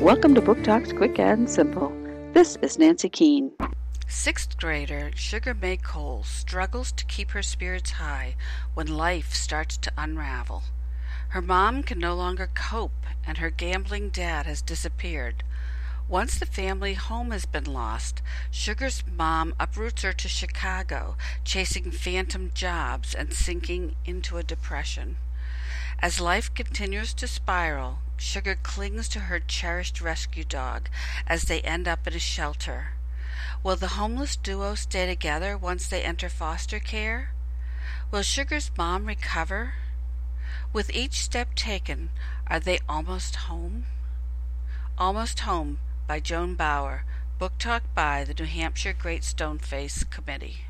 Welcome to Book Talks Quick and Simple. This is Nancy Keane. Sixth grader Sugar May Cole struggles to keep her spirits high when life starts to unravel. Her mom can no longer cope, and her gambling dad has disappeared. Once the family home has been lost, Sugar's mom uproots her to Chicago, chasing phantom jobs and sinking into a depression. As life continues to spiral, Sugar clings to her cherished rescue dog as they end up in a shelter. Will the homeless duo stay together once they enter foster care? Will Sugar's mom recover? With each step taken, are they almost home? Almost Home by Joan Bauer. Book Talk by the New Hampshire Great Stoneface Committee.